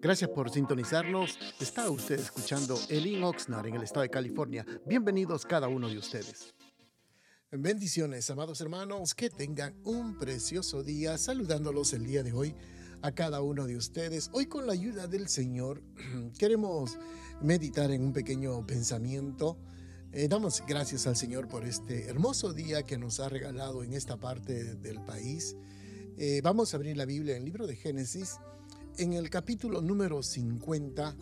Gracias por sintonizarnos. Está usted escuchando Elin Oxnard en el estado de California. Bienvenidos cada uno de ustedes. Bendiciones, amados hermanos, que tengan un precioso día, saludándolos el día de hoy a cada uno de ustedes. Hoy con la ayuda del Señor queremos meditar en un pequeño pensamiento. Eh, damos gracias al Señor por este hermoso día que nos ha regalado en esta parte del país. Eh, vamos a abrir la Biblia en el libro de Génesis en el capítulo número 50,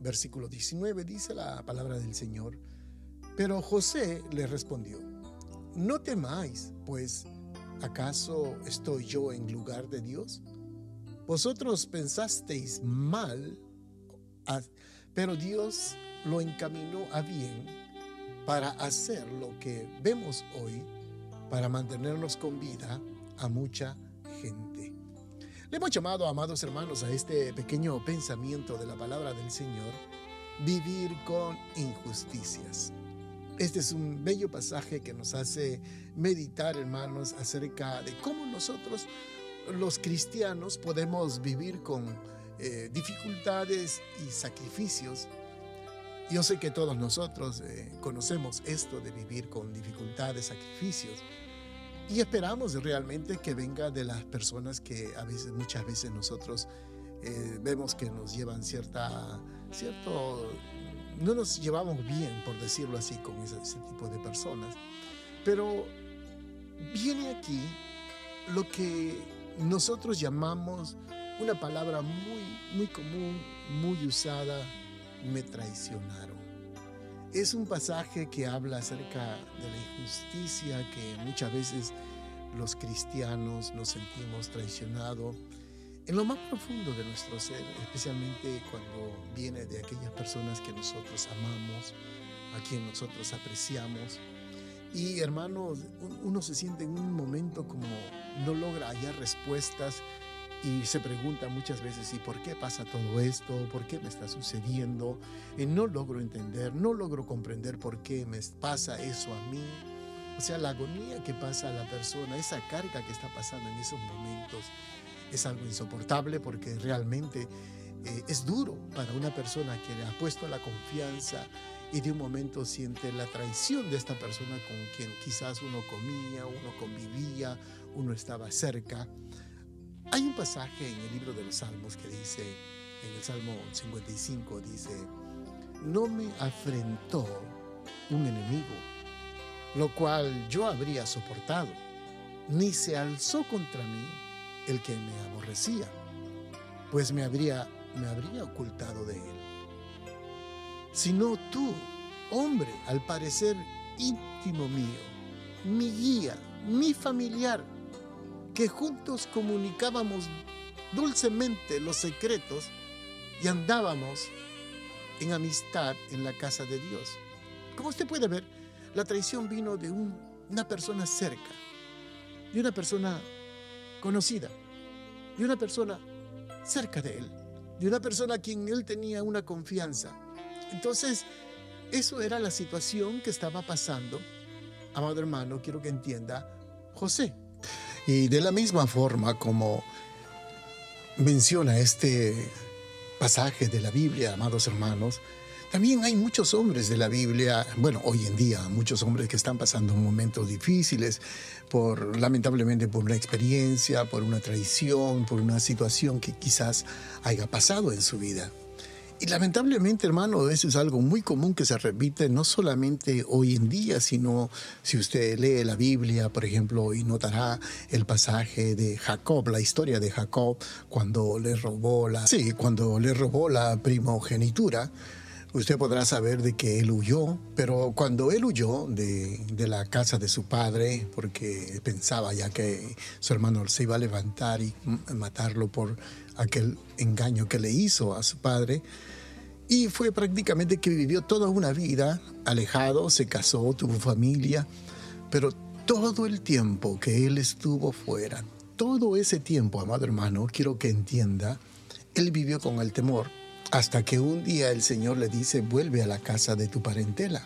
versículo 19, dice la palabra del Señor. Pero José le respondió, no temáis, pues ¿acaso estoy yo en lugar de Dios? Vosotros pensasteis mal, pero Dios lo encaminó a bien para hacer lo que vemos hoy, para mantenernos con vida a mucha gente. Le hemos llamado, amados hermanos, a este pequeño pensamiento de la palabra del Señor, vivir con injusticias. Este es un bello pasaje que nos hace meditar, hermanos, acerca de cómo nosotros, los cristianos, podemos vivir con eh, dificultades y sacrificios. Yo sé que todos nosotros eh, conocemos esto de vivir con dificultades, sacrificios. Y esperamos realmente que venga de las personas que a veces, muchas veces nosotros eh, vemos que nos llevan cierta, cierto, no nos llevamos bien, por decirlo así, con ese, ese tipo de personas. Pero viene aquí lo que nosotros llamamos una palabra muy, muy común, muy usada, me traicionaron. Es un pasaje que habla acerca de la injusticia que muchas veces los cristianos nos sentimos traicionados en lo más profundo de nuestro ser, especialmente cuando viene de aquellas personas que nosotros amamos, a quien nosotros apreciamos. Y hermanos, uno se siente en un momento como no logra hallar respuestas y se pregunta muchas veces, ¿y por qué pasa todo esto? ¿Por qué me está sucediendo? Y no logro entender, no logro comprender por qué me pasa eso a mí. O sea, la agonía que pasa a la persona, esa carga que está pasando en esos momentos, es algo insoportable porque realmente eh, es duro para una persona que le ha puesto la confianza y de un momento siente la traición de esta persona con quien quizás uno comía, uno convivía, uno estaba cerca. Hay un pasaje en el libro de los Salmos que dice, en el Salmo 55, dice, no me afrentó un enemigo, lo cual yo habría soportado, ni se alzó contra mí el que me aborrecía, pues me habría, me habría ocultado de él. Sino tú, hombre, al parecer íntimo mío, mi guía, mi familiar, que juntos comunicábamos dulcemente los secretos y andábamos en amistad en la casa de Dios. Como usted puede ver, la traición vino de una persona cerca, de una persona conocida, de una persona cerca de él, de una persona a quien él tenía una confianza. Entonces, eso era la situación que estaba pasando, amado hermano, quiero que entienda, José. Y de la misma forma como menciona este pasaje de la Biblia, amados hermanos, también hay muchos hombres de la Biblia, bueno, hoy en día, muchos hombres que están pasando momentos difíciles, por lamentablemente por una experiencia, por una traición, por una situación que quizás haya pasado en su vida. Y lamentablemente, hermano, eso es algo muy común que se repite no solamente hoy en día, sino si usted lee la Biblia, por ejemplo, y notará el pasaje de Jacob, la historia de Jacob cuando le robó la, sí, cuando le robó la primogenitura. Usted podrá saber de que él huyó, pero cuando él huyó de, la casa de su padre, porque pensaba ya que su hermano se iba a levantar y matarlo por aquel engaño que le hizo a su padre. Y fue prácticamente que vivió toda una vida alejado, se casó, tuvo familia, pero todo el tiempo que él estuvo fuera, todo ese tiempo, amado hermano, quiero que entienda, él vivió con el temor hasta que un día el Señor le dice, vuelve a la casa de tu parentela.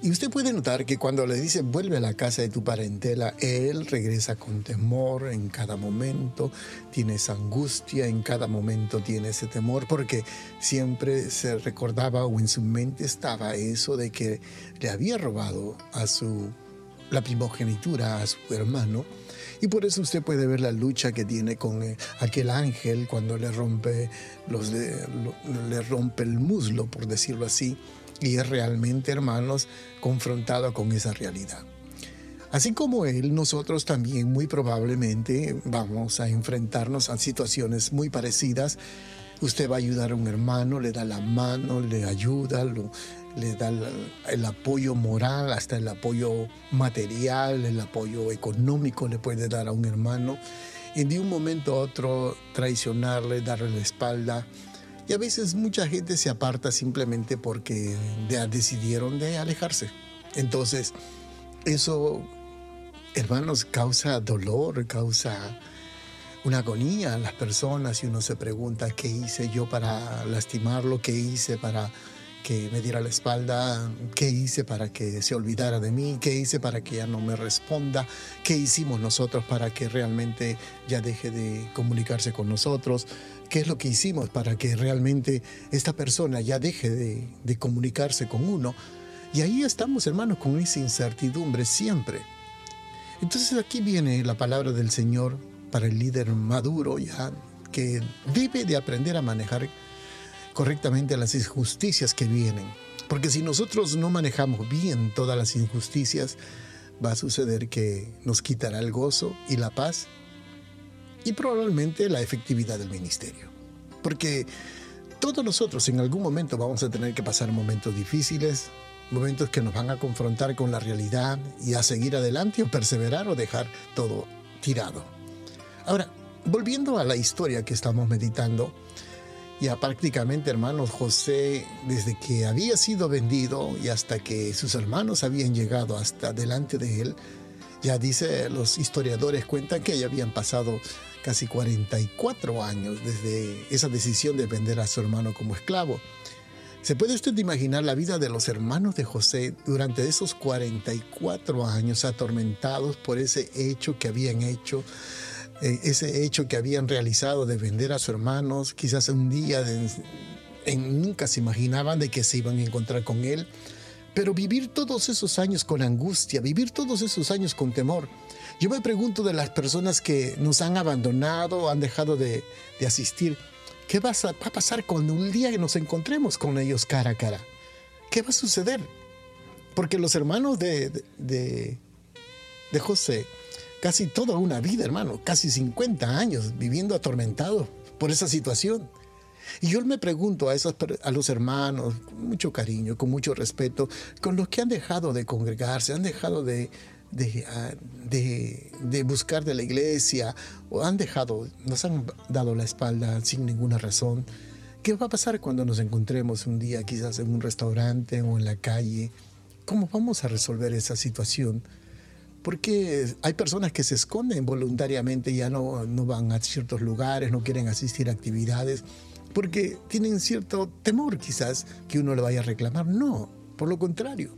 Y usted puede notar que cuando le dice vuelve a la casa de tu parentela, él regresa con temor en cada momento, tiene esa angustia, en cada momento tiene ese temor, porque siempre se recordaba o en su mente estaba eso de que le había robado a su la primogenitura a su hermano. Y por eso usted puede ver la lucha que tiene con eh, aquel ángel cuando le rompe, le rompe el muslo, por decirlo así y es realmente, hermanos, confrontado con esa realidad. Así como él, nosotros también muy probablemente vamos a enfrentarnos a situaciones muy parecidas. Usted va a ayudar a un hermano, le da la mano, le ayuda, le da el, apoyo moral, hasta el apoyo material, el apoyo económico le puede dar a un hermano. Y de un momento a otro traicionarle, darle la espalda, y a veces mucha gente se aparta simplemente porque decidieron de alejarse. Entonces, eso, hermanos, causa dolor, causa una agonía a las personas y uno se pregunta qué hice yo para lastimarlo, qué hice para que me diera la espalda, qué hice para que se olvidara de mí, qué hice para que ya no me responda, qué hicimos nosotros para que realmente ya deje de comunicarse con nosotros, qué es lo que hicimos para que realmente esta persona ya deje de, comunicarse con uno. Y ahí estamos, hermanos, con esa incertidumbre siempre. Entonces aquí viene la palabra del Señor para el líder maduro ya, que debe de aprender a manejar correctamente las injusticias que vienen. Porque si nosotros no manejamos bien todas las injusticias, va a suceder que nos quitará el gozo y la paz y probablemente la efectividad del ministerio. Porque todos nosotros en algún momento vamos a tener que pasar momentos difíciles, momentos que nos van a confrontar con la realidad y a seguir adelante o perseverar o dejar todo tirado. Ahora, volviendo a la historia que estamos meditando, ya prácticamente, hermanos, José, desde que había sido vendido y hasta que sus hermanos habían llegado hasta delante de él, ya dice, los historiadores cuentan que ya habían pasado casi 44 años desde esa decisión de vender a su hermano como esclavo. ¿Se puede usted imaginar la vida de los hermanos de José durante esos 44 años atormentados por ese hecho que habían hecho? Eh, ese hecho que habían realizado de vender a sus hermanos, quizás un día nunca se imaginaban de que se iban a encontrar con él, pero vivir todos esos años con angustia, vivir todos esos años con temor. Yo me pregunto de las personas que nos han abandonado, han dejado de, asistir, ¿qué va a, pasar cuando un día nos encontremos con ellos cara a cara? ¿Qué va a suceder? Porque los hermanos de, de, de José casi toda una vida, hermano, casi 50 años viviendo atormentado por esa situación. Y yo me pregunto a, esos, a los hermanos, con mucho cariño, con mucho respeto, con los que han dejado de congregarse, han dejado de, de, ah, de, de, buscar de la iglesia, o han dejado, nos han dado la espalda sin ninguna razón. ¿Qué va a pasar cuando nos encontremos un día quizás en un restaurante o en la calle? ¿Cómo vamos a resolver esa situación? Porque hay personas que se esconden voluntariamente, ya no, no van a ciertos lugares, no quieren asistir a actividades, porque tienen cierto temor quizás que uno le vaya a reclamar. No, por lo contrario.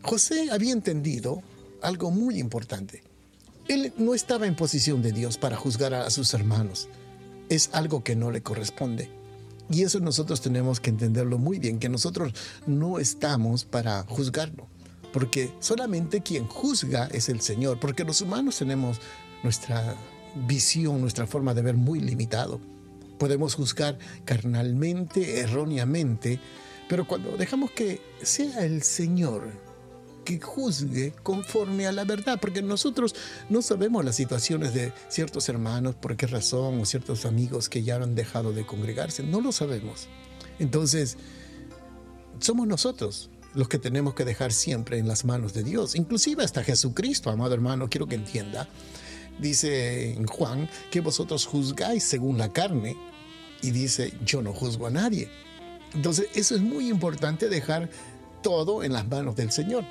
José había entendido algo muy importante. Él no estaba en posición de Dios para juzgar a sus hermanos. Es algo que no le corresponde. Y eso nosotros tenemos que entenderlo muy bien, que nosotros no estamos para juzgarlo porque solamente quien juzga es el Señor, porque los humanos tenemos nuestra visión, nuestra forma de ver muy limitado. Podemos juzgar carnalmente, erróneamente, pero cuando dejamos que sea el Señor que juzgue conforme a la verdad, porque nosotros no sabemos las situaciones de ciertos hermanos, por qué razón, o ciertos amigos que ya han dejado de congregarse, no lo sabemos. Entonces, somos nosotros los que tenemos que dejar siempre en las manos de Dios, inclusive hasta Jesucristo, amado hermano, quiero que entienda. Dice en Juan que vosotros juzgáis según la carne y dice, yo no juzgo a nadie. Entonces, eso es muy importante dejar todo en las manos del Señor.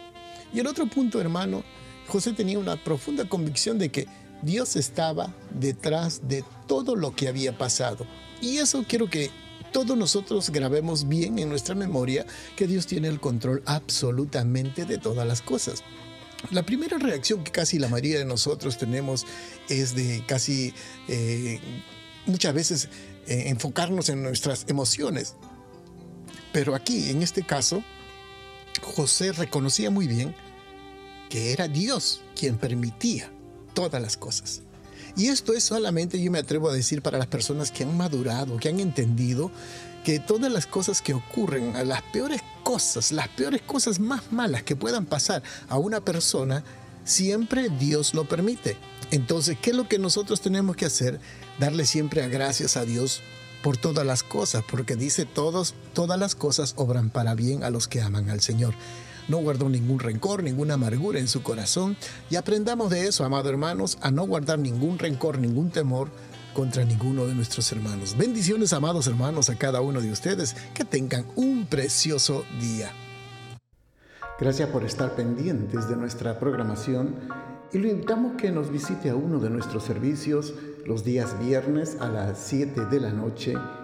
Y el otro punto, hermano, José tenía una profunda convicción de que Dios estaba detrás de todo lo que había pasado. Y eso quiero que todos nosotros grabemos bien en nuestra memoria que Dios tiene el control absolutamente de todas las cosas. La primera reacción que casi la mayoría de nosotros tenemos es de casi eh, muchas veces eh, enfocarnos en nuestras emociones. Pero aquí, en este caso, José reconocía muy bien que era Dios quien permitía todas las cosas. Y esto es solamente, yo me atrevo a decir, para las personas que han madurado, que han entendido que todas las cosas que ocurren, las peores cosas, las peores cosas más malas que puedan pasar a una persona, siempre Dios lo permite. Entonces, ¿qué es lo que nosotros tenemos que hacer? Darle siempre gracias a Dios por todas las cosas, porque dice todos, todas las cosas obran para bien a los que aman al Señor no guardó ningún rencor, ninguna amargura en su corazón y aprendamos de eso, amados hermanos, a no guardar ningún rencor, ningún temor contra ninguno de nuestros hermanos. Bendiciones, amados hermanos, a cada uno de ustedes. Que tengan un precioso día. Gracias por estar pendientes de nuestra programación y lo invitamos que nos visite a uno de nuestros servicios los días viernes a las 7 de la noche